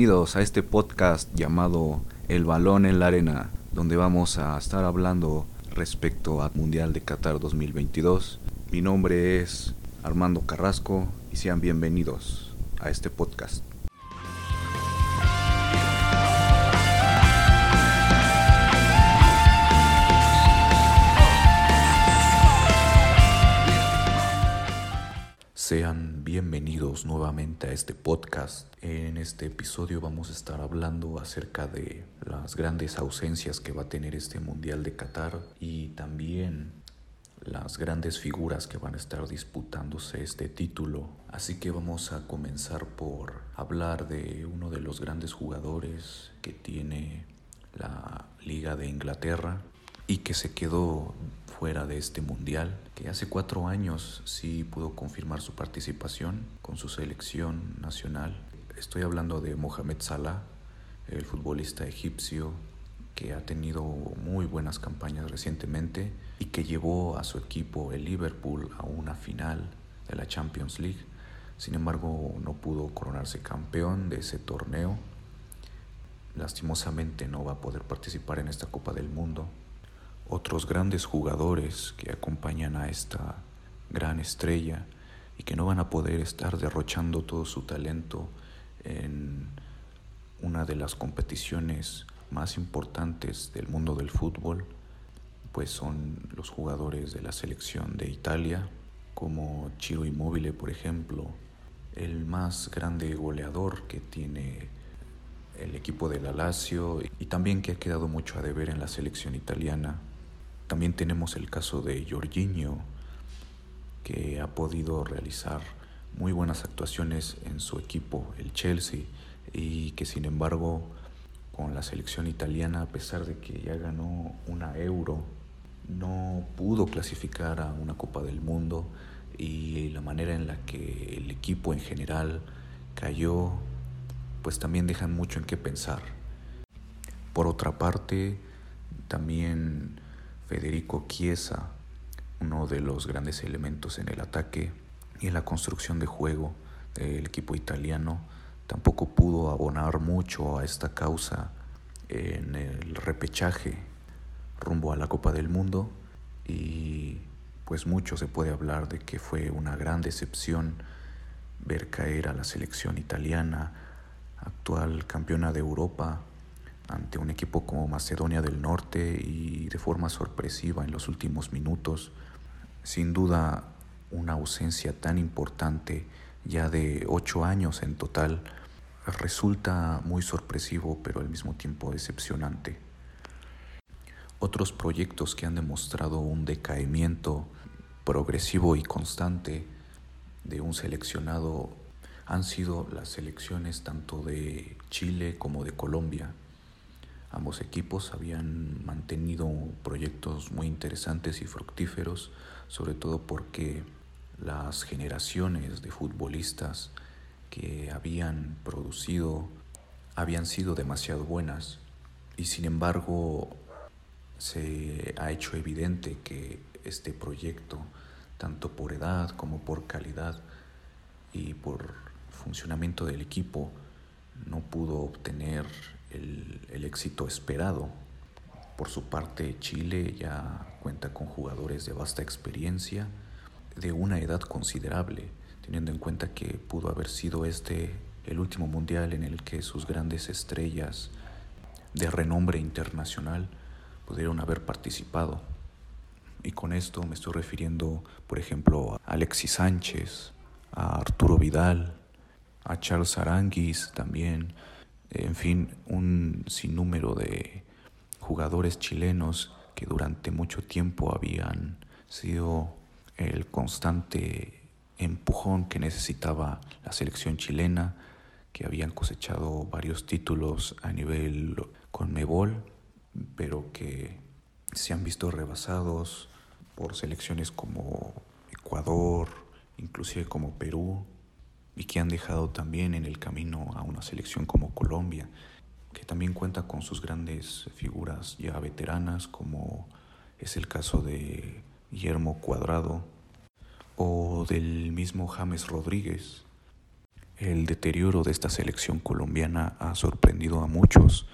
bienvenidos a este podcast llamado El balón en la arena, donde vamos a estar hablando respecto al Mundial de Qatar 2022. Mi nombre es Armando Carrasco y sean bienvenidos a este podcast. Sean bienvenidos nuevamente a este podcast. En este episodio vamos a estar hablando acerca de las grandes ausencias que va a tener este Mundial de Qatar y también las grandes figuras que van a estar disputándose este título. Así que vamos a comenzar por hablar de uno de los grandes jugadores que tiene la Liga de Inglaterra y que se quedó fuera de este mundial, que hace cuatro años sí pudo confirmar su participación con su selección nacional. Estoy hablando de Mohamed Salah, el futbolista egipcio que ha tenido muy buenas campañas recientemente y que llevó a su equipo, el Liverpool, a una final de la Champions League. Sin embargo, no pudo coronarse campeón de ese torneo. Lastimosamente no va a poder participar en esta Copa del Mundo otros grandes jugadores que acompañan a esta gran estrella y que no van a poder estar derrochando todo su talento en una de las competiciones más importantes del mundo del fútbol, pues son los jugadores de la selección de Italia, como Ciro Immobile, por ejemplo, el más grande goleador que tiene el equipo de la Lazio y también que ha quedado mucho a deber en la selección italiana, también tenemos el caso de Jorginho, que ha podido realizar muy buenas actuaciones en su equipo, el Chelsea, y que sin embargo con la selección italiana, a pesar de que ya ganó una euro, no pudo clasificar a una Copa del Mundo y la manera en la que el equipo en general cayó, pues también dejan mucho en qué pensar. Por otra parte, también Federico Chiesa, uno de los grandes elementos en el ataque y en la construcción de juego del equipo italiano, tampoco pudo abonar mucho a esta causa en el repechaje rumbo a la Copa del Mundo y pues mucho se puede hablar de que fue una gran decepción ver caer a la selección italiana, actual campeona de Europa, ante un equipo como Macedonia del Norte y de forma sorpresiva en los últimos minutos. Sin duda, una ausencia tan importante, ya de ocho años en total, resulta muy sorpresivo pero al mismo tiempo decepcionante. Otros proyectos que han demostrado un decaimiento progresivo y constante de un seleccionado han sido las selecciones tanto de Chile como de Colombia. Ambos equipos habían mantenido proyectos muy interesantes y fructíferos, sobre todo porque las generaciones de futbolistas que habían producido habían sido demasiado buenas y sin embargo se ha hecho evidente que este proyecto, tanto por edad como por calidad y por funcionamiento del equipo, no pudo obtener el, éxito esperado. Por su parte, Chile ya cuenta con jugadores de vasta experiencia, de una edad considerable, teniendo en cuenta que pudo haber sido este el último mundial en el que sus grandes estrellas de renombre internacional pudieron haber participado. Y con esto me estoy refiriendo, por ejemplo, a Alexis Sánchez, a Arturo Vidal, a Charles Aranguis también, en fin, un sinnúmero de jugadores chilenos que durante mucho tiempo habían sido el constante empujón que necesitaba la selección chilena, que habían cosechado varios títulos a nivel Conmebol, pero que se han visto rebasados por selecciones como Ecuador, inclusive como Perú, y que han dejado también en el camino a una selección como Colombia, que también cuenta con sus grandes figuras ya veteranas, como es el caso de Guillermo Cuadrado o del mismo James Rodríguez. El deterioro de esta selección colombiana ha sorprendido a muchos,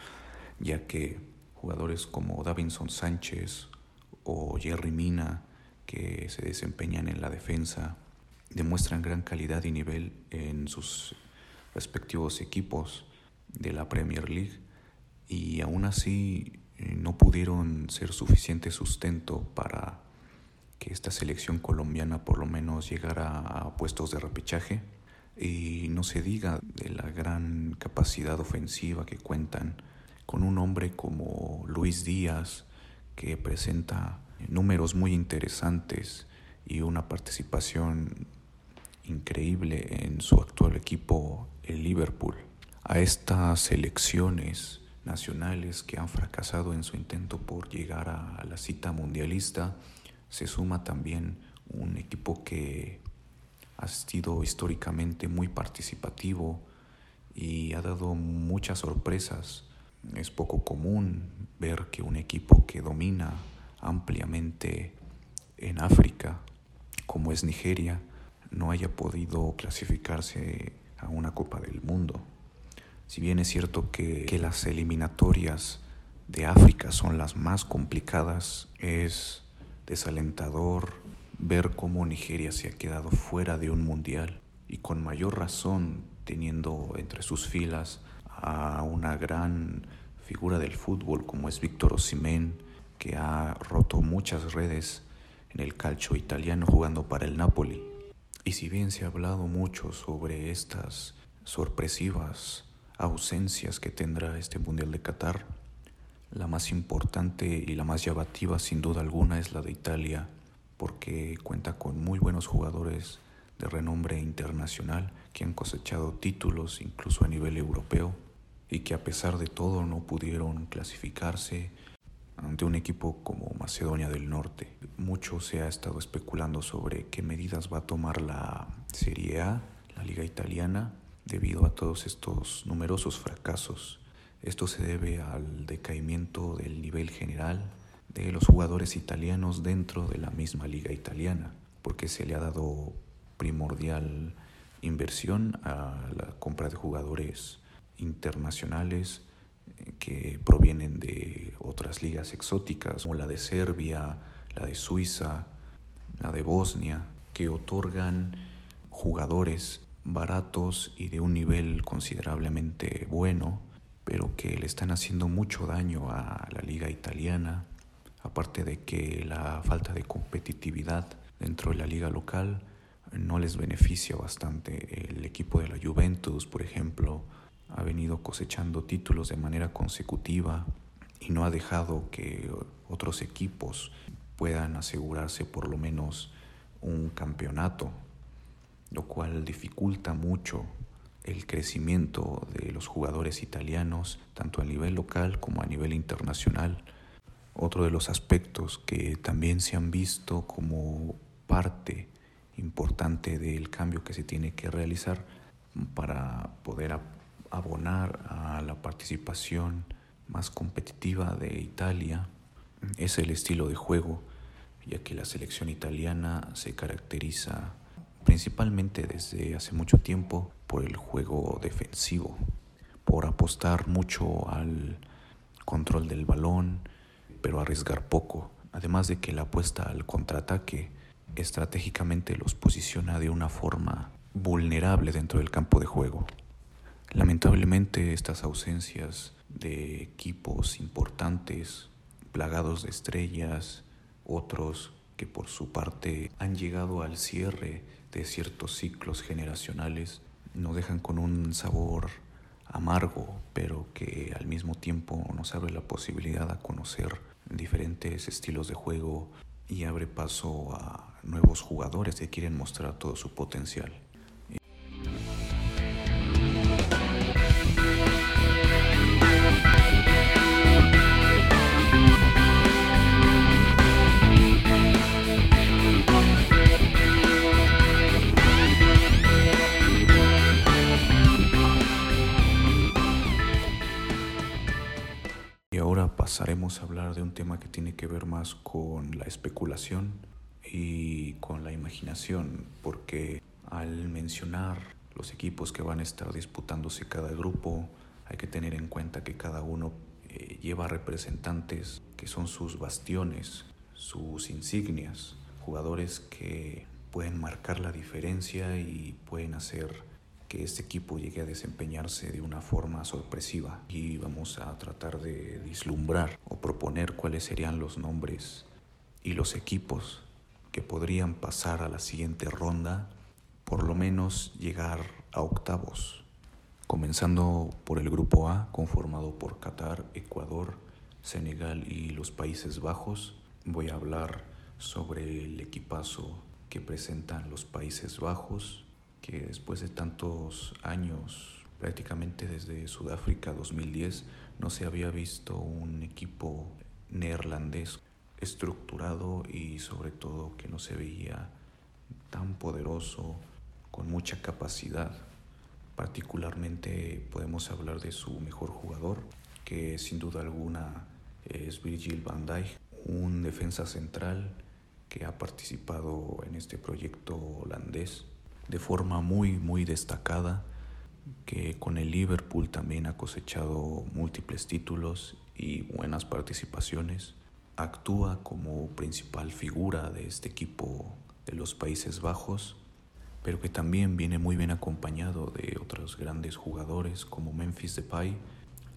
ya que jugadores como Davinson Sánchez o Jerry Mina, que se desempeñan en la defensa, demuestran gran calidad y nivel en sus respectivos equipos de la Premier League y aún así eh, no pudieron ser suficiente sustento para que esta selección colombiana por lo menos llegara a puestos de repechaje. Y no se diga de la gran capacidad ofensiva que cuentan con un hombre como Luis Díaz que presenta números muy interesantes y una participación increíble en su actual equipo, el Liverpool. A estas selecciones nacionales que han fracasado en su intento por llegar a la cita mundialista, se suma también un equipo que ha sido históricamente muy participativo y ha dado muchas sorpresas. Es poco común ver que un equipo que domina ampliamente en África, como es Nigeria, no haya podido clasificarse a una Copa del Mundo. Si bien es cierto que, las eliminatorias de África son las más complicadas, es desalentador ver cómo Nigeria se ha quedado fuera de un mundial y con mayor razón teniendo entre sus filas a una gran figura del fútbol como es Víctor Osimhen, que ha roto muchas redes en el calcio italiano jugando para el Napoli. Y si bien se ha hablado mucho sobre estas sorpresivas ausencias que tendrá este Mundial de Qatar, la más importante y la más llamativa sin duda alguna es la de Italia, porque cuenta con muy buenos jugadores de renombre internacional que han cosechado títulos incluso a nivel europeo y que a pesar de todo no pudieron clasificarse ante un equipo como Macedonia del Norte. Mucho se ha estado especulando sobre qué medidas va a tomar la Serie A, la liga italiana, debido a todos estos numerosos fracasos. Esto se debe al decaimiento del nivel general de los jugadores italianos dentro de la misma liga italiana, porque se le ha dado primordial inversión a la compra de jugadores internacionales que provienen de otras ligas exóticas, como la de Serbia, la de Suiza, la de Bosnia, que otorgan jugadores baratos y de un nivel considerablemente bueno, pero que le están haciendo mucho daño a la liga italiana, aparte de que la falta de competitividad dentro de la liga local no les beneficia bastante. El equipo de la Juventus, por ejemplo, ha venido cosechando títulos de manera consecutiva y no ha dejado que otros equipos puedan asegurarse por lo menos un campeonato, lo cual dificulta mucho el crecimiento de los jugadores italianos, tanto a nivel local como a nivel internacional. Otro de los aspectos que también se han visto como parte importante del cambio que se tiene que realizar para poder abonar a la participación más competitiva de Italia es el estilo de juego, ya que la selección italiana se caracteriza principalmente desde hace mucho tiempo por el juego defensivo, por apostar mucho al control del balón, pero arriesgar poco, además de que la apuesta al contraataque estratégicamente los posiciona de una forma vulnerable dentro del campo de juego. Lamentablemente estas ausencias de equipos importantes, plagados de estrellas, otros que por su parte han llegado al cierre de ciertos ciclos generacionales, nos dejan con un sabor amargo, pero que al mismo tiempo nos abre la posibilidad a conocer diferentes estilos de juego y abre paso a nuevos jugadores que quieren mostrar todo su potencial. Pasaremos a hablar de un tema que tiene que ver más con la especulación y con la imaginación, porque al mencionar los equipos que van a estar disputándose cada grupo. Hay que tener en cuenta que cada uno eh, lleva representantes que son sus bastiones, sus insignias, jugadores que pueden marcar la diferencia y pueden hacer que este equipo llegue a desempeñarse de una forma sorpresiva y vamos a tratar de vislumbrar o proponer cuáles serían los nombres y los equipos que podrían pasar a la siguiente ronda, por lo menos llegar a octavos. Comenzando por el grupo A, conformado por Qatar, Ecuador, Senegal y los Países Bajos, voy a hablar sobre el equipazo que presentan los Países Bajos, que después de tantos años, prácticamente desde Sudáfrica 2010, no se había visto un equipo neerlandés estructurado y sobre todo que no se veía tan poderoso, con mucha capacidad. Particularmente podemos hablar de su mejor jugador, que sin duda alguna es Virgil van Dijk, un defensa central que ha participado en este proyecto holandés de forma muy, muy destacada, que con el Liverpool también ha cosechado múltiples títulos y buenas participaciones. Actúa como principal figura de este equipo de los Países Bajos, pero que también viene muy bien acompañado de otros grandes jugadores como Memphis Depay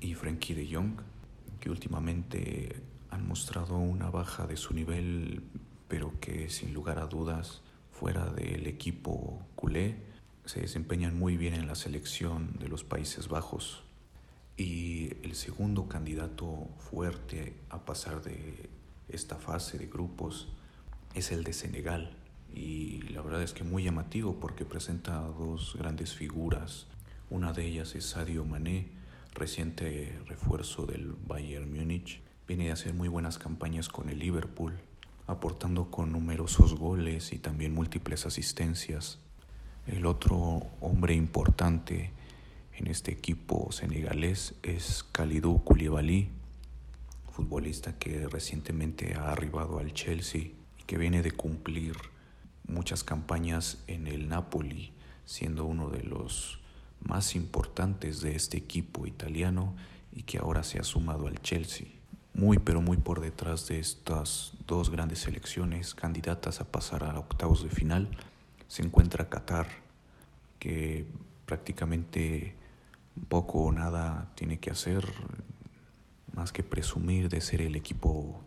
y Frankie de Jong, que últimamente han mostrado una baja de su nivel, pero que sin lugar a dudas fuera del equipo culé, se desempeñan muy bien en la selección de los Países Bajos. Y el segundo candidato fuerte a pasar de esta fase de grupos es el de Senegal. Y la verdad es que muy llamativo porque presenta dos grandes figuras. Una de ellas es Sadio Mané, reciente refuerzo del Bayern Múnich. Viene a hacer muy buenas campañas con el Liverpool aportando con numerosos goles y también múltiples asistencias. El otro hombre importante en este equipo senegalés es Khalidou Koulibaly, futbolista que recientemente ha arribado al Chelsea y que viene de cumplir muchas campañas en el Napoli, siendo uno de los más importantes de este equipo italiano y que ahora se ha sumado al Chelsea muy pero muy por detrás de estas dos grandes selecciones candidatas a pasar a octavos de final se encuentra Qatar, que prácticamente poco o nada tiene que hacer más que presumir de ser el equipo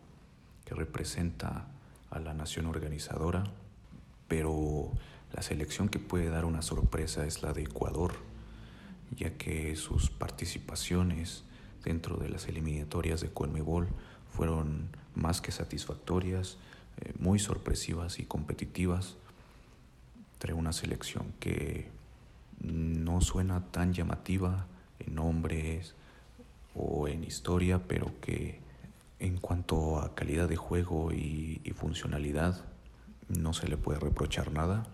que representa a la nación organizadora, pero la selección que puede dar una sorpresa es la de Ecuador, ya que sus participaciones dentro de las eliminatorias de Conmebol fueron más que satisfactorias, eh, muy sorpresivas y competitivas. Trae una selección que no suena tan llamativa en nombres o en historia, pero que en cuanto a calidad de juego y, y funcionalidad no se le puede reprochar nada.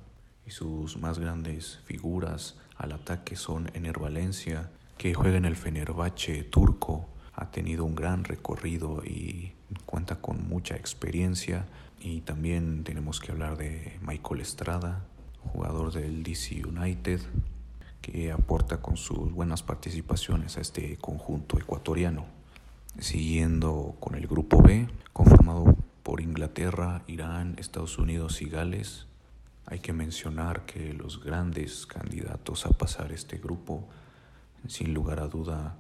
Y sus más grandes figuras al ataque son Ener Valencia, que juega en el Fenerbahce turco, ha tenido un gran recorrido y cuenta con mucha experiencia. Y también tenemos que hablar de Michael Estrada, jugador del DC United, que aporta con sus buenas participaciones a este conjunto ecuatoriano. Siguiendo con el grupo B, conformado por Inglaterra, Irán, Estados Unidos y Gales, hay que mencionar que los grandes candidatos a pasar este grupo sin lugar a duda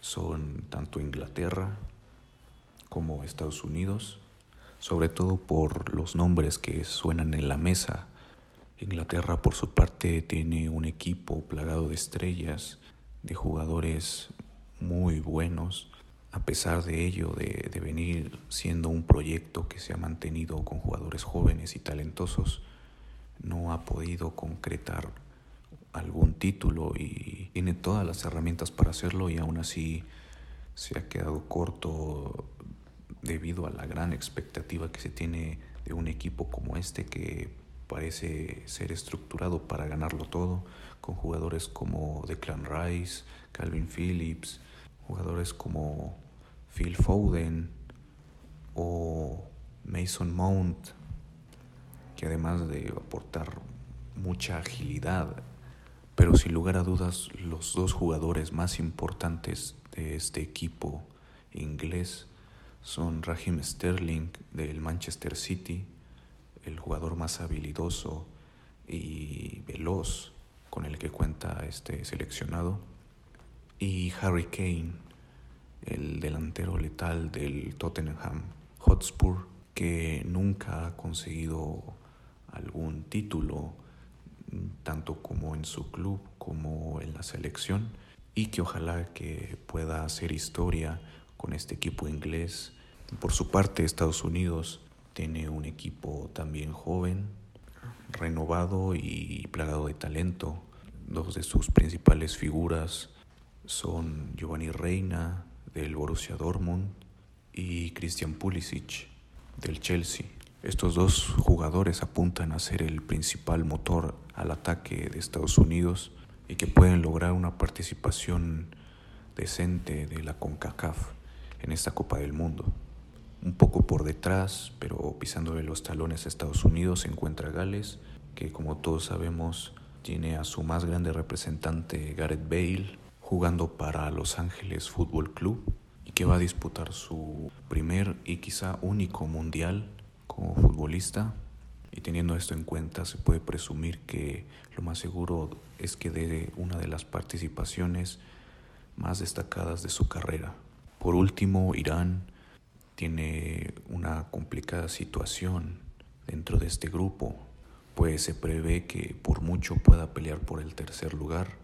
son tanto Inglaterra como Estados Unidos, sobre todo por los nombres que suenan en la mesa. Inglaterra por su parte tiene un equipo plagado de estrellas, de jugadores muy buenos, a pesar de ello, de, de, venir siendo un proyecto que se ha mantenido con jugadores jóvenes y talentosos, no ha podido concretar algún título y tiene todas las herramientas para hacerlo y aún así se ha quedado corto debido a la gran expectativa que se tiene de un equipo como este que parece ser estructurado para ganarlo todo, con jugadores como Declan Rice, Calvin Phillips, jugadores como Phil Foden o Mason Mount, que además de aportar mucha agilidad Pero sin lugar a dudas, los dos jugadores más importantes de este equipo inglés son Raheem Sterling del Manchester City, el jugador más habilidoso y veloz con el que cuenta este seleccionado, y Harry Kane, el delantero letal del Tottenham Hotspur, que nunca ha conseguido algún título, tanto como en su club como en la selección, y que ojalá que pueda hacer historia con este equipo inglés. Por su parte, Estados Unidos tiene un equipo también joven, renovado y plagado de talento. Dos de sus principales figuras son Giovanni Reina del Borussia Dortmund y Christian Pulisic del Chelsea. Estos dos jugadores apuntan a ser el principal motor al ataque de Estados Unidos y que pueden lograr una participación decente de la CONCACAF en esta Copa del Mundo. Un poco por detrás, pero pisándole los talones a Estados Unidos, se encuentra Gales, que como todos sabemos tiene a su más grande representante Gareth Bale jugando para Los Ángeles Fútbol Club y que va a disputar su primer y quizá único mundial como futbolista. Y teniendo esto en cuenta, se puede presumir que lo más seguro es que dé una de las participaciones más destacadas de su carrera. Por último, Irán tiene una complicada situación dentro de este grupo, pues se prevé que por mucho pueda pelear por el tercer lugar,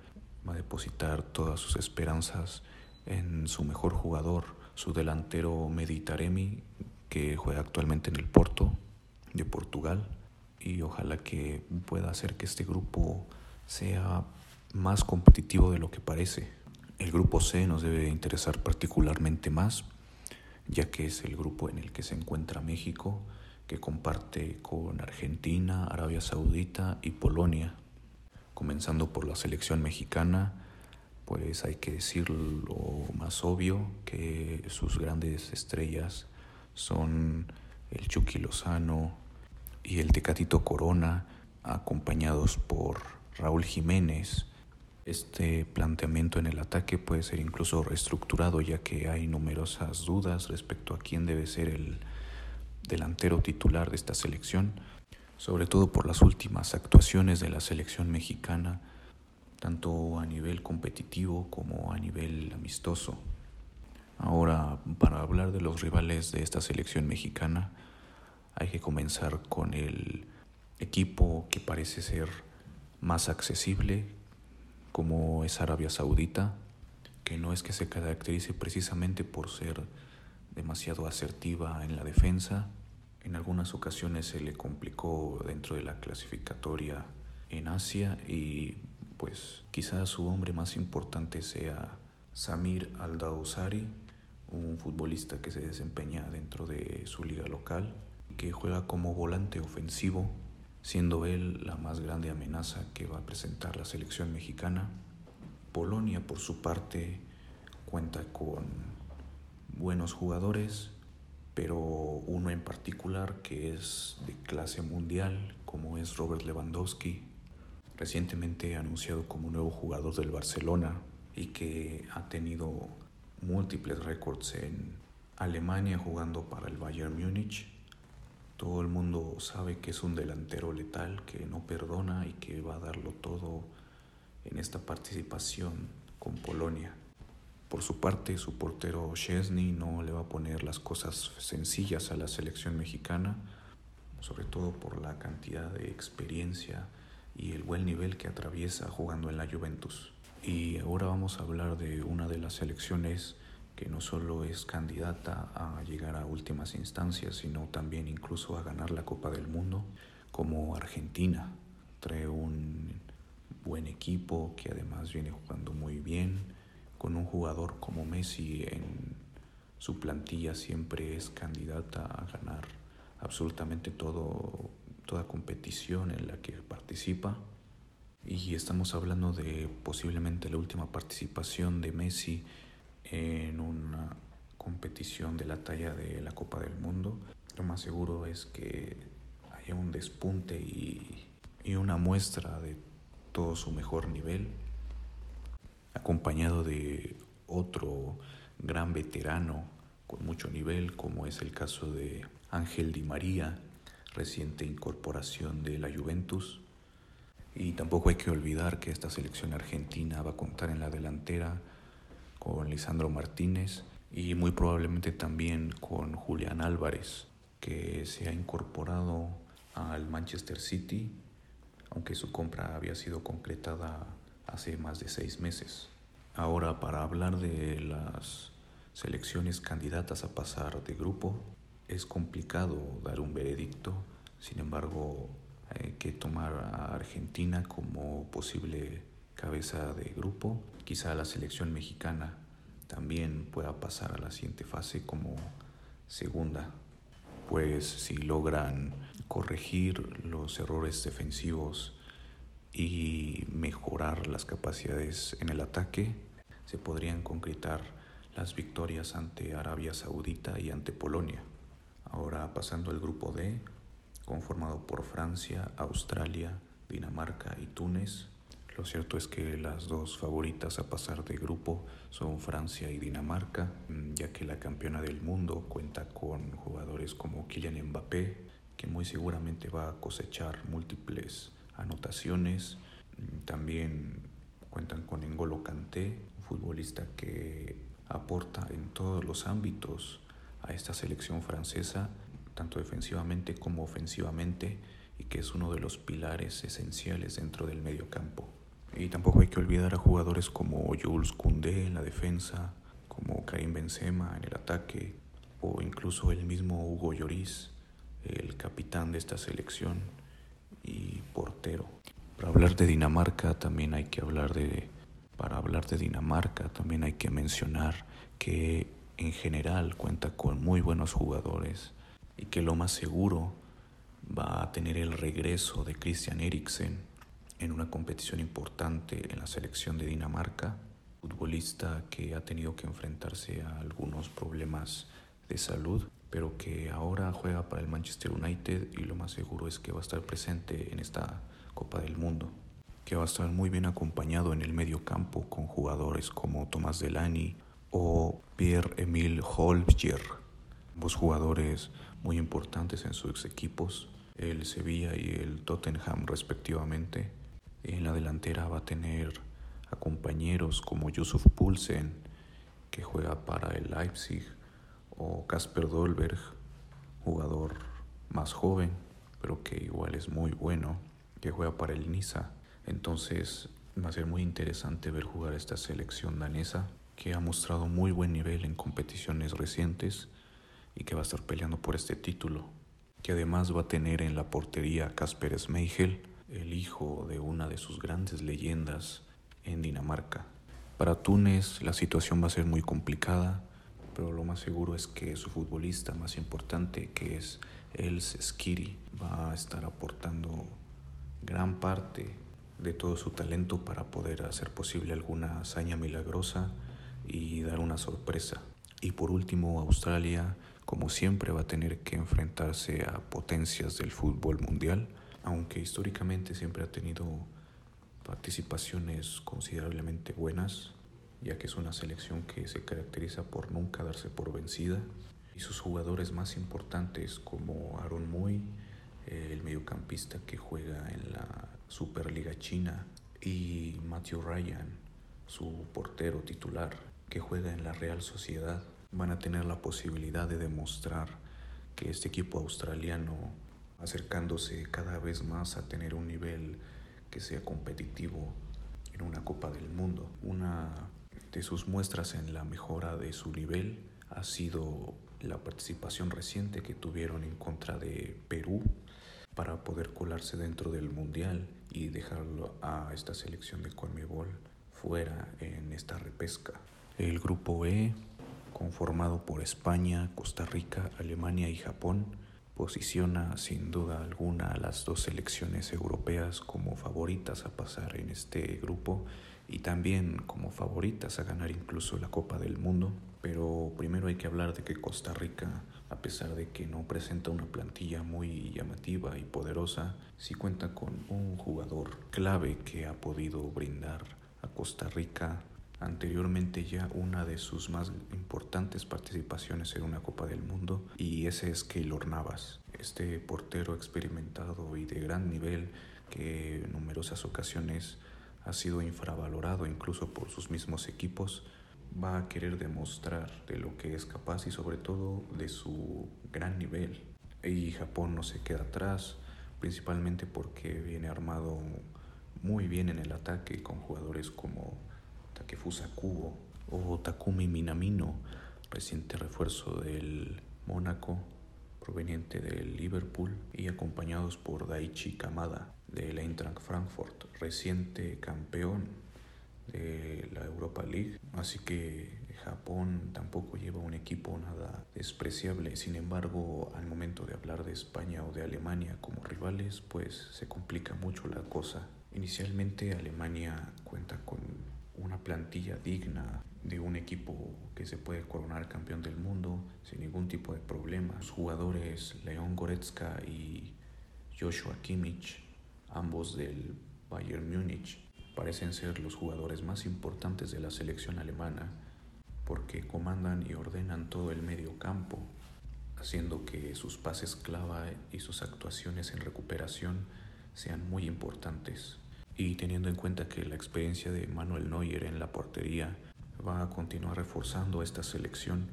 va a depositar todas sus esperanzas en su mejor jugador, su delantero Meditaremi, que juega actualmente en el Porto de Portugal y ojalá que pueda hacer que este grupo sea más competitivo de lo que parece. El grupo C nos debe interesar particularmente más, ya que es el grupo en el que se encuentra México, que comparte con Argentina, Arabia Saudita y Polonia. Comenzando por la selección mexicana, pues hay que decir lo más obvio, que sus grandes estrellas son el Chucky Lozano y el Tecatito Corona, acompañados por Raúl Jiménez. Este planteamiento en el ataque puede ser incluso reestructurado ya que hay numerosas dudas respecto a quién debe ser el delantero titular de esta selección, sobre todo por las últimas actuaciones de la selección mexicana, tanto a nivel competitivo como a nivel amistoso. Ahora, para hablar de los rivales de esta selección mexicana, hay que comenzar con el equipo que parece ser más accesible, como es Arabia Saudita, que no es que se caracterice precisamente por ser demasiado asertiva en la defensa. En algunas ocasiones se le complicó dentro de la clasificatoria en Asia y pues quizás su hombre más importante sea Samir Al-Dawsari, un futbolista que se desempeña dentro de su liga local, que juega como volante ofensivo, siendo él la más grande amenaza que va a presentar la selección mexicana. Polonia, por su parte, cuenta con buenos jugadores, pero uno en particular que es de clase mundial, como es Robert Lewandowski, recientemente anunciado como nuevo jugador del Barcelona y que ha tenido múltiples récords en Alemania jugando para el Bayern Múnich. Todo el mundo sabe que es un delantero letal, que no perdona y que va a darlo todo en esta participación con Polonia. Por su parte, su portero Chesney no le va a poner las cosas sencillas a la selección mexicana, sobre todo por la cantidad de experiencia y el buen nivel que atraviesa jugando en la Juventus. Y ahora vamos a hablar de una de las selecciones que no solo es candidata a llegar a últimas instancias, sino también incluso a ganar la Copa del Mundo, como Argentina. Trae un buen equipo que además viene jugando muy bien, con un jugador como Messi en su plantilla siempre es candidata a ganar absolutamente todo, toda competición en la que participa. Y estamos hablando de posiblemente la última participación de Messi en una competición de la talla de la Copa del Mundo. Lo más seguro es que haya un despunte y, y una muestra de todo su mejor nivel, acompañado de otro gran veterano con mucho nivel, como es el caso de Ángel Di María, reciente incorporación de la Juventus. Y tampoco hay que olvidar que esta selección argentina va a contar en la delantera con Lisandro Martínez y muy probablemente también con Julián Álvarez, que se ha incorporado al Manchester City, aunque su compra había sido concretada hace más de seis meses. Ahora, para hablar de las selecciones candidatas a pasar de grupo, es complicado dar un veredicto, sin embargo, hay que tomar a Argentina como posible cabeza de grupo, quizá la selección mexicana también pueda pasar a la siguiente fase como segunda, pues si logran corregir los errores defensivos y mejorar las capacidades en el ataque, se podrían concretar las victorias ante Arabia Saudita y ante Polonia. Ahora pasando al grupo D, conformado por Francia, Australia, Dinamarca y Túnez, lo cierto es que las dos favoritas a pasar de grupo son Francia y Dinamarca, mm, ya que la campeona del mundo cuenta con jugadores como Kylian Mbappé, que muy seguramente va a cosechar múltiples anotaciones. Mm, también cuentan con N'Golo Kanté, un futbolista que aporta en todos los ámbitos a esta selección francesa, tanto defensivamente como ofensivamente, y que es uno de los pilares esenciales dentro del mediocampo. Y tampoco hay que olvidar a jugadores como Jules Koundé en la defensa, como Karim Benzema en el ataque, o incluso el mismo Hugo Lloris, el capitán de esta selección y portero. Para hablar de Dinamarca también hay que hablar de para hablar de Dinamarca también hay que mencionar que en general cuenta con muy buenos jugadores y que lo más seguro va a tener el regreso de Christian Eriksen en una competición importante en la selección de Dinamarca, futbolista que ha tenido que enfrentarse a algunos problemas de salud, pero que ahora juega para el Manchester United y lo más seguro es que va a estar presente en esta Copa del Mundo, que va a estar muy bien acompañado en el medio campo con jugadores como Tomás Delany o Pierre-Emile Holbjer, ambos jugadores muy importantes en sus equipos, el Sevilla y el Tottenham respectivamente, en la delantera va a tener a compañeros como Yusuf Pulsen, que juega para el Leipzig, o Kasper Dolberg, jugador más joven, pero que igual es muy bueno, que juega para el Niza. Entonces va a ser muy interesante ver jugar esta selección danesa, que ha mostrado muy buen nivel en competiciones recientes y que va a estar peleando por este título, que además va a tener en la portería Kasper Schmeichel, el hijo de una de sus grandes leyendas en Dinamarca. Para Túnez la situación va a ser muy complicada, pero lo más seguro es que su futbolista más importante, que es El Skiri, va a estar aportando gran parte de todo su talento para poder hacer posible alguna hazaña milagrosa y dar una sorpresa. Y por último, Australia, como siempre, va a tener que enfrentarse a potencias del fútbol mundial aunque históricamente siempre ha tenido participaciones considerablemente buenas, ya que es una selección que se caracteriza por nunca darse por vencida, y sus jugadores más importantes como Aaron Moy, el mediocampista que juega en la Superliga China, y Matthew Ryan, su portero titular, que juega en la Real Sociedad, van a tener la posibilidad de demostrar que este equipo australiano acercándose cada vez más a tener un nivel que sea competitivo en una Copa del Mundo. Una de sus muestras en la mejora de su nivel ha sido la participación reciente que tuvieron en contra de Perú para poder colarse dentro del Mundial y dejarlo a esta selección de Conmebol fuera en esta repesca. El grupo E, conformado por España, Costa Rica, Alemania y Japón, posiciona sin duda alguna a las dos selecciones europeas como favoritas a pasar en este grupo y también como favoritas a ganar incluso la Copa del Mundo, Pero primero hay que hablar de que Costa Rica, a pesar de que no presenta una plantilla muy llamativa y poderosa, sí cuenta con un jugador clave que ha podido brindar a Costa Rica anteriormente ya una de sus más importantes participaciones en una Copa del Mundo y ese es Keylor Navas, este portero experimentado y de gran nivel que en numerosas ocasiones ha sido infravalorado incluso por sus mismos equipos, va a querer demostrar de lo que es capaz y sobre todo de su gran nivel. Y Japón no se queda atrás, principalmente porque viene armado muy bien en el ataque con jugadores como Takefusa Kubo o Takumi Minamino, reciente refuerzo del Mónaco proveniente del Liverpool y acompañados por Daichi Kamada del Eintracht Frankfurt, reciente campeón de la Europa League. Así que Japón tampoco lleva un equipo nada despreciable. Sin embargo, al momento de hablar de España o de Alemania como rivales, pues se complica mucho la cosa. Inicialmente Alemania cuenta con plantilla digna de un equipo que se puede coronar campeón del mundo sin ningún tipo de problema. Los jugadores León Goretzka y Joshua Kimmich, ambos del Bayern Múnich, parecen ser los jugadores más importantes de la selección alemana porque comandan y ordenan todo el medio campo, haciendo que sus pases clave y sus actuaciones en recuperación sean muy importantes. Y teniendo en cuenta que la experiencia de Manuel Neuer en la portería va a continuar reforzando esta selección,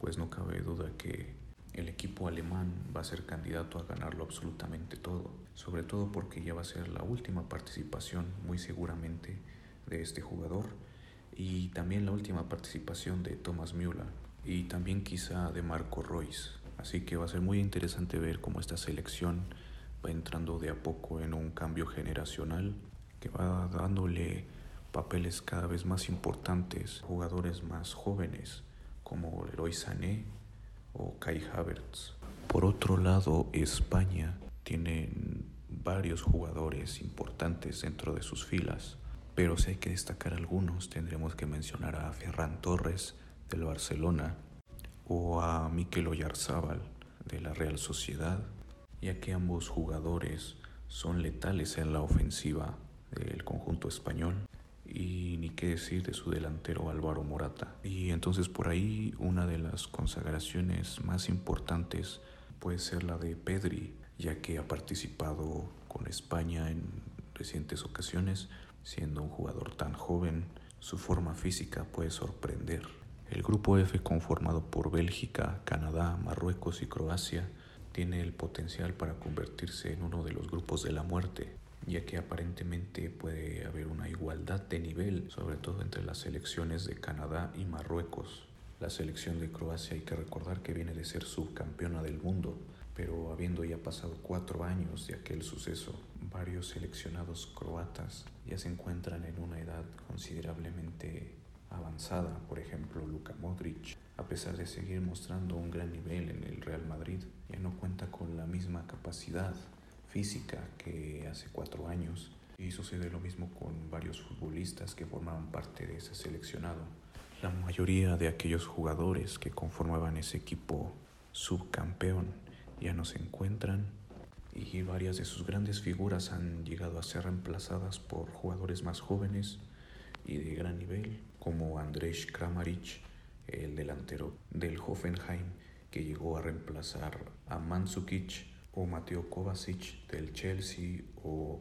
pues no cabe duda que el equipo alemán va a ser candidato a ganarlo absolutamente todo, sobre todo porque ya va a ser la última participación muy seguramente de este jugador y también la última participación de Thomas Müller y también quizá de Marco Royce. Así que va a ser muy interesante ver cómo esta selección va entrando de a poco en un cambio generacional que va dándole papeles cada vez más importantes, jugadores más jóvenes como Leroy Sané o Kai Havertz. Por otro lado, España tiene varios jugadores importantes dentro de sus filas, pero si hay que destacar algunos, tendremos que mencionar a Ferran Torres del Barcelona o a Mikel Oyarzábal de la Real Sociedad, ya que ambos jugadores son letales en la ofensiva del conjunto español y ni qué decir de su delantero Álvaro Morata. Y entonces por ahí una de las consagraciones más importantes puede ser la de Pedri, ya que ha participado con España en recientes ocasiones, siendo un jugador tan joven, su forma física puede sorprender. El grupo F conformado por Bélgica, Canadá, Marruecos y Croacia tiene el potencial para convertirse en uno de los grupos de la muerte, ya que aparentemente puede haber una igualdad de nivel, sobre todo entre las selecciones de Canadá y Marruecos. La selección de Croacia hay que recordar que viene de ser subcampeona del mundo, pero habiendo ya pasado cuatro años de aquel suceso, varios seleccionados croatas ya se encuentran en una edad considerablemente avanzada. Por ejemplo, Luka Modric, a pesar de seguir mostrando un gran nivel en el Real Madrid, ya no cuenta con la misma capacidad física que hace cuatro años. Y sucede lo mismo con varios futbolistas que formaban parte de ese seleccionado. La mayoría de aquellos jugadores que conformaban ese equipo subcampeón ya no se encuentran y varias de sus grandes figuras han llegado a ser reemplazadas por jugadores más jóvenes y de gran nivel, como Andrzej Kramaric, el delantero del Hoffenheim, que llegó a reemplazar a Mandzukic o Mateo Kovacic del Chelsea o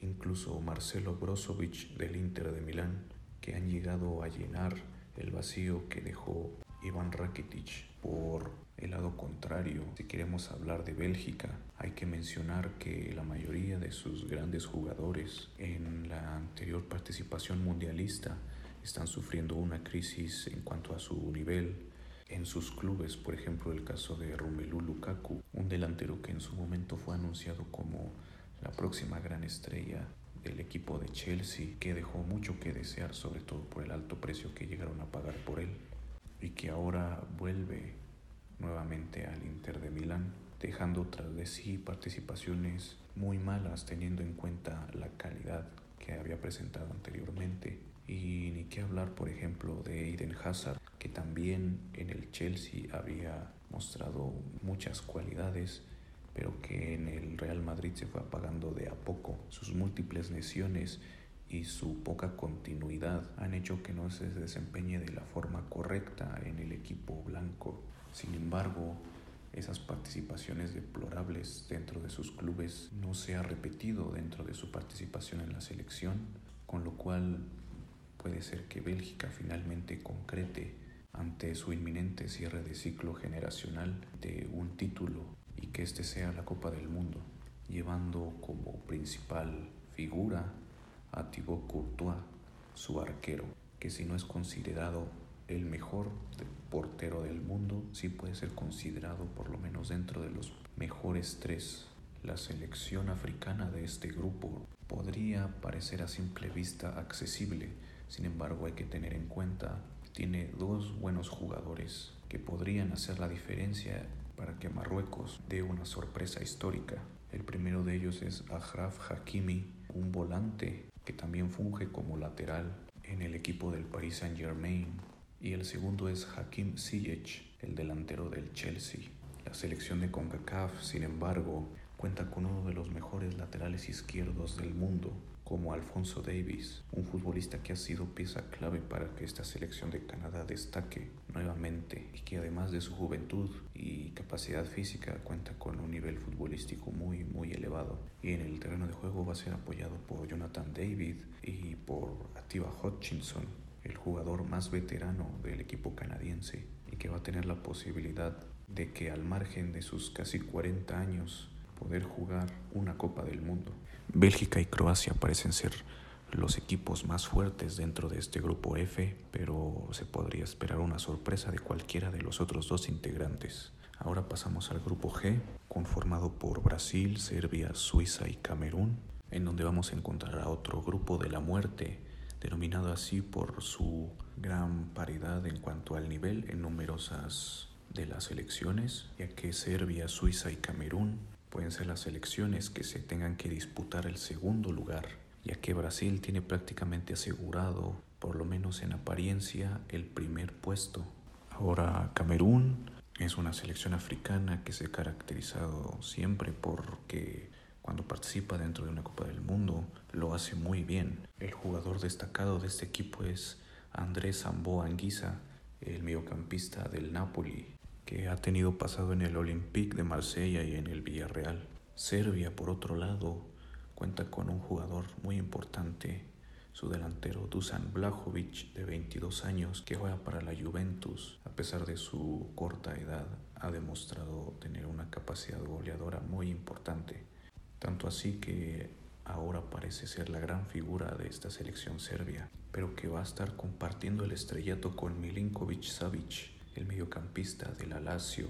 incluso Marcelo Brozovic del Inter de Milán, que han llegado a llenar el vacío que dejó Iván Rakitic. Por el lado contrario, si queremos hablar de Bélgica, hay que mencionar que la mayoría de sus grandes jugadores en la anterior participación mundialista están sufriendo una crisis en cuanto a su nivel en sus clubes, por ejemplo el caso de Romelu Lukaku, un delantero que en su momento fue anunciado como la próxima gran estrella del equipo de Chelsea, que dejó mucho que desear, sobre todo por el alto precio que llegaron a pagar por él, y que ahora vuelve nuevamente al Inter de Milán, dejando tras de sí participaciones muy malas teniendo en cuenta la calidad que había presentado anteriormente Y ni qué hablar, por ejemplo, de Eden Hazard, que también en el Chelsea había mostrado muchas cualidades, pero que en el Real Madrid se fue apagando de a poco. Sus múltiples lesiones y su poca continuidad han hecho que no se desempeñe de la forma correcta en el equipo blanco. Sin embargo, esas participaciones deplorables dentro de sus clubes no se ha repetido dentro de su participación en la selección, con lo cual puede ser que Bélgica finalmente concrete ante su inminente cierre de ciclo generacional de un título y que este sea la Copa del Mundo, llevando como principal figura a Thibaut Courtois, su arquero, que si no es considerado el mejor portero del mundo, sí puede ser considerado por lo menos dentro de los mejores tres. La selección africana de este grupo podría parecer a simple vista accesible, sin embargo hay que tener en cuenta tiene dos buenos jugadores que podrían hacer la diferencia para que Marruecos dé una sorpresa histórica. El primero de ellos es Ahraf Hakimi, un volante que también funge como lateral en el equipo del Paris Saint-Germain y el segundo es Hakim Ziyech, el delantero del Chelsea. La selección de CONCACAF, sin embargo, cuenta con uno de los mejores laterales izquierdos del mundo, como Alfonso Davis, un futbolista que ha sido pieza clave para que esta selección de Canadá destaque nuevamente y que además de su juventud y capacidad física cuenta con un nivel futbolístico muy muy elevado. Y en el terreno de juego va a ser apoyado por Jonathan David y por Atiba Hutchinson el jugador más veterano del equipo canadiense y que va a tener la posibilidad de que al margen de sus casi 40 años poder jugar una Copa del Mundo. Bélgica y Croacia parecen ser los equipos más fuertes dentro de este grupo F, pero se podría esperar una sorpresa de cualquiera de los otros dos integrantes. Ahora pasamos al grupo G, conformado por Brasil, Serbia, Suiza y Camerún, en donde vamos a encontrar a otro grupo de la muerte denominado así por su gran paridad en cuanto al nivel en numerosas de las selecciones, ya que Serbia, Suiza y Camerún pueden ser las selecciones que se tengan que disputar el segundo lugar, ya que Brasil tiene prácticamente asegurado, por lo menos en apariencia, el primer puesto. Ahora Camerún es una selección africana que se ha caracterizado siempre porque cuando participa dentro de una Copa del Mundo, lo hace muy bien. El jugador destacado de este equipo es Andrés Zambo Anguisa, el mediocampista del Napoli, que ha tenido pasado en el Olympique de Marsella y en el Villarreal. Serbia, por otro lado, cuenta con un jugador muy importante, su delantero Dusan Blajovic, de 22 años, que juega para la Juventus. A pesar de su corta edad, ha demostrado tener una capacidad goleadora muy importante. Tanto así que ahora parece ser la gran figura de esta selección serbia, pero que va a estar compartiendo el estrellato con Milinkovic Savic, el mediocampista de la Lazio,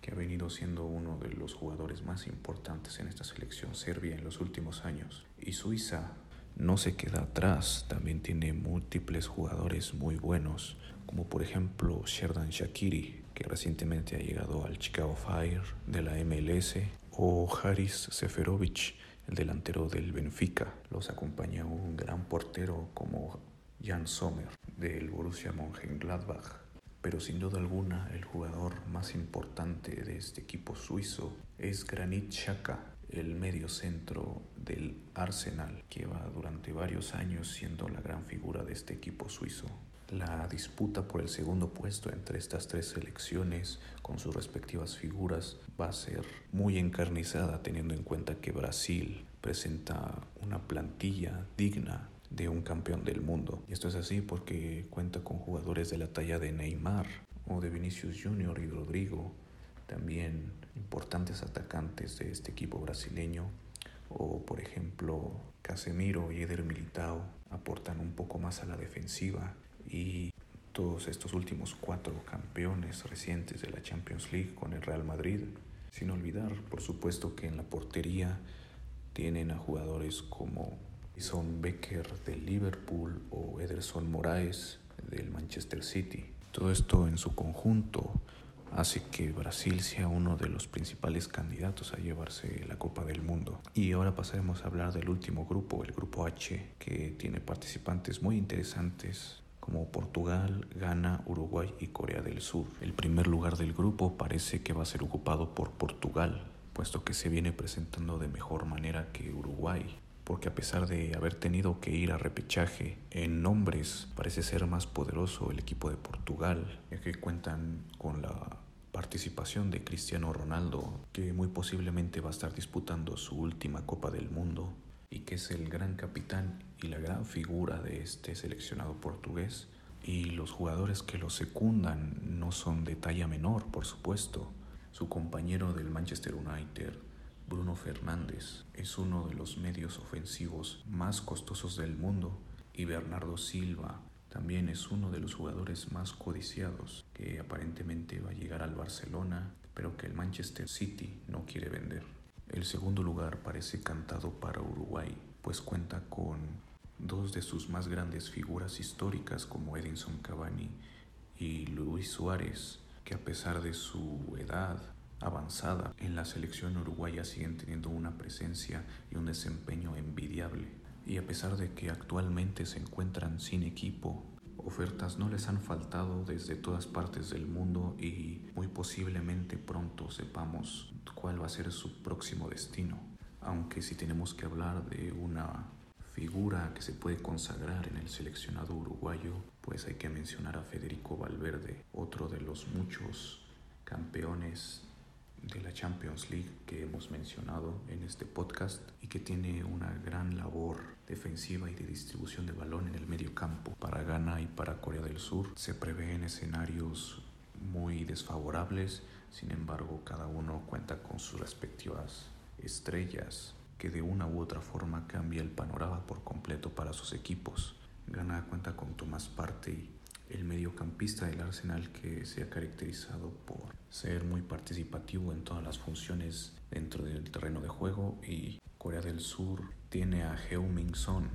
que ha venido siendo uno de los jugadores más importantes en esta selección serbia en los últimos años. Y Suiza no se queda atrás, también tiene múltiples jugadores muy buenos, como por ejemplo Sherdan Shakiri, que recientemente ha llegado al Chicago Fire de la MLS, o Haris Seferovic, el delantero del Benfica. Los acompaña un gran portero como Jan Sommer del Borussia Mönchengladbach. Pero sin duda alguna el jugador más importante de este equipo suizo es Granit Xhaka, el medio centro del Arsenal, que va durante varios años siendo la gran figura de este equipo suizo. La disputa por el segundo puesto entre estas tres selecciones con sus respectivas figuras va a ser muy encarnizada teniendo en cuenta que Brasil presenta una plantilla digna de un campeón del mundo. Esto es así porque cuenta con jugadores de la talla de Neymar o de Vinicius Junior y Rodrigo, también importantes atacantes de este equipo brasileño, o por ejemplo Casemiro y Eder Militao aportan un poco más a la defensiva y todos estos últimos cuatro campeones recientes de la Champions League con el Real Madrid. Sin olvidar, por supuesto, que en la portería tienen a jugadores como Son Becker del Liverpool o Ederson Moraes del Manchester City. Todo esto en su conjunto hace que Brasil sea uno de los principales candidatos a llevarse la Copa del Mundo. Y ahora pasaremos a hablar del último grupo, el grupo H, que tiene participantes muy interesantes como Portugal, Ghana, Uruguay y Corea del Sur. El primer lugar del grupo parece que va a ser ocupado por Portugal, puesto que se viene presentando de mejor manera que Uruguay, porque a pesar de haber tenido que ir a repechaje en nombres, parece ser más poderoso el equipo de Portugal, ya que cuentan con la participación de Cristiano Ronaldo, que muy posiblemente va a estar disputando su última Copa del Mundo y que es el gran capitán y la gran figura de este seleccionado portugués. Y los jugadores que lo secundan no son de talla menor, por supuesto. Su compañero del Manchester United, Bruno Fernández, es uno de los medios ofensivos más costosos del mundo y Bernardo Silva también es uno de los jugadores más codiciados que aparentemente va a llegar al Barcelona, pero que el Manchester City no quiere vender. El segundo lugar parece cantado para Uruguay, pues cuenta con dos de sus más grandes figuras históricas como Edinson Cavani y Luis Suárez, que a pesar de su edad avanzada en la selección uruguaya siguen teniendo una presencia y un desempeño envidiable. Y a pesar de que actualmente se encuentran sin equipo, ofertas no les han faltado desde todas partes del mundo y muy posiblemente pronto sepamos cuál va a ser su próximo destino. Aunque si tenemos que hablar de una figura que se puede consagrar en el seleccionado uruguayo, pues hay que mencionar a Federico Valverde, otro de los muchos campeones de la Champions League que hemos mencionado en este podcast y que tiene una gran labor defensiva y de distribución de balón en el medio campo. Para Ghana y para Corea del Sur se prevén escenarios muy desfavorables, sin embargo cada uno cuenta con sus respectivas estrellas que de una u otra forma cambia el panorama por completo para sus equipos. Ghana cuenta con Tomás Partey, el mediocampista del Arsenal que se ha caracterizado por ser muy participativo en todas las funciones dentro del terreno de juego y Corea del Sur tiene a Heung-min Son,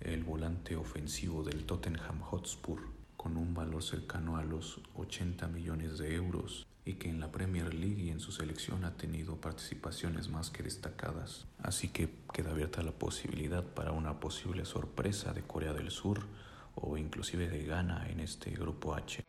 el volante ofensivo del Tottenham Hotspur, con un valor cercano a los 80 millones de euros y que en la Premier League y en su selección ha tenido participaciones más que destacadas. Así que queda abierta la posibilidad para una posible sorpresa de Corea del Sur o inclusive de Ghana en este grupo H.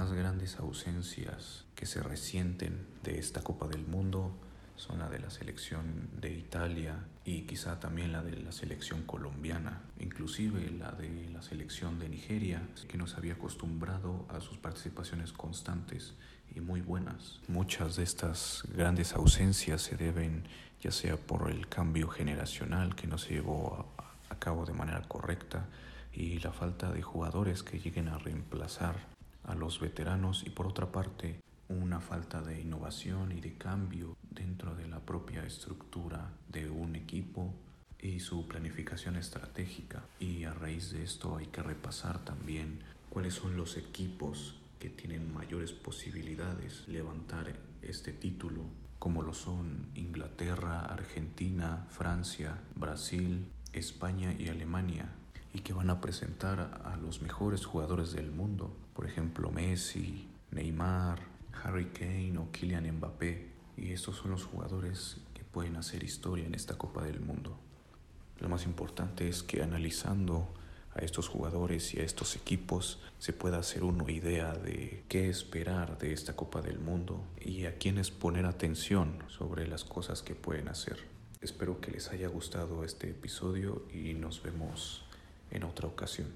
más grandes ausencias que se resienten de esta Copa del Mundo son la de la selección de Italia y quizá también la de la selección colombiana, inclusive la de la selección de Nigeria, que nos había acostumbrado a sus participaciones constantes y muy buenas. Muchas de estas grandes ausencias se deben ya sea por el cambio generacional que no se llevó a, cabo de manera correcta y la falta de jugadores que lleguen a reemplazar a los veteranos y por otra parte una falta de innovación y de cambio dentro de la propia estructura de un equipo y su planificación estratégica. Y a raíz de esto hay que repasar también cuáles son los equipos que tienen mayores posibilidades de levantar este título, como lo son Inglaterra, Argentina, Francia, Brasil, España y Alemania, y que van a presentar a los mejores jugadores del mundo, por ejemplo Messi, Neymar, Harry Kane o Kylian Mbappé, y estos son los jugadores que pueden hacer historia en esta Copa del Mundo. Lo más importante es que analizando a estos jugadores y a estos equipos se pueda hacer una idea de qué esperar de esta Copa del Mundo y a quiénes poner atención sobre las cosas que pueden hacer. Espero que les haya gustado este episodio y nos vemos en otra ocasión.